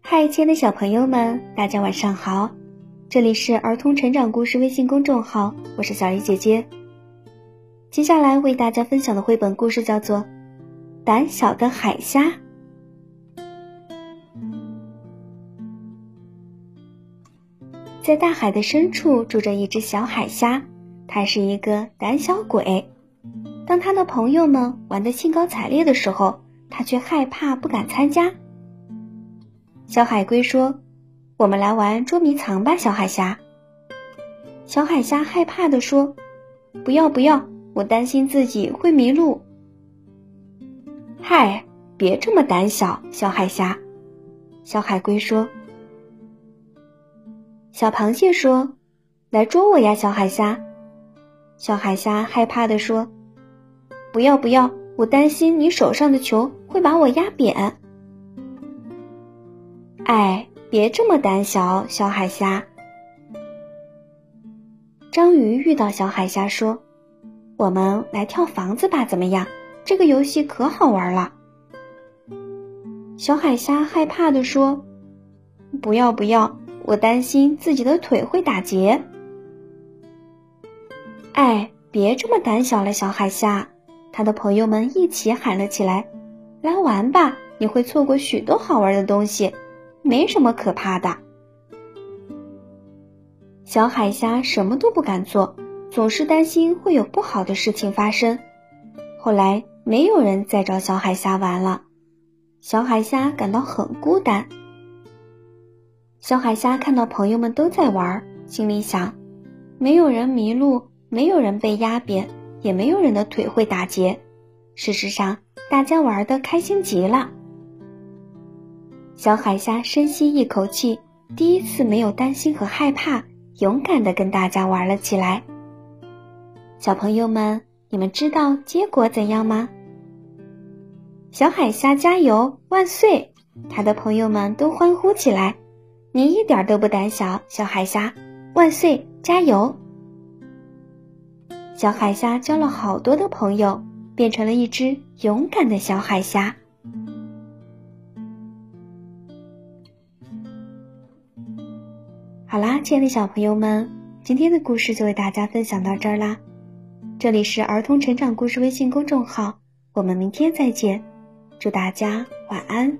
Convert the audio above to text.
嗨，亲爱的小朋友们，大家晚上好！这里是儿童成长故事微信公众号，我是小鱼姐姐。接下来为大家分享的绘本故事叫做《胆小的海虾》。在大海的深处住着一只小海虾，它是一个胆小鬼。当他的朋友们玩得兴高采烈的时候，他却害怕，不敢参加。小海龟说：“我们来玩捉迷藏吧，小海虾。”小海虾害怕的说：“不要不要，我担心自己会迷路。”嗨，别这么胆小，小海虾。小海龟说：“小螃蟹说，来捉我呀，小海虾。”小海虾害怕的说：“不要不要，我担心你手上的球会把我压扁。”哎，别这么胆小，小海虾。章鱼遇到小海虾说：“我们来跳房子吧，怎么样？这个游戏可好玩了。”小海虾害怕的说：“不要不要，我担心自己的腿会打结。”哎，别这么胆小了，小海虾。他的朋友们一起喊了起来：“来玩吧，你会错过许多好玩的东西。”没什么可怕的。小海虾什么都不敢做，总是担心会有不好的事情发生。后来没有人再找小海虾玩了，小海虾感到很孤单。小海虾看到朋友们都在玩，心里想：没有人迷路，没有人被压扁，也没有人的腿会打结。事实上，大家玩的开心极了。小海虾深吸一口气，第一次没有担心和害怕，勇敢的跟大家玩了起来。小朋友们，你们知道结果怎样吗？小海虾加油，万岁！他的朋友们都欢呼起来。你一点都不胆小，小海虾，万岁，加油！小海虾交了好多的朋友，变成了一只勇敢的小海虾。好啦，亲爱的小朋友们，今天的故事就为大家分享到这儿啦。这里是儿童成长故事微信公众号，我们明天再见，祝大家晚安。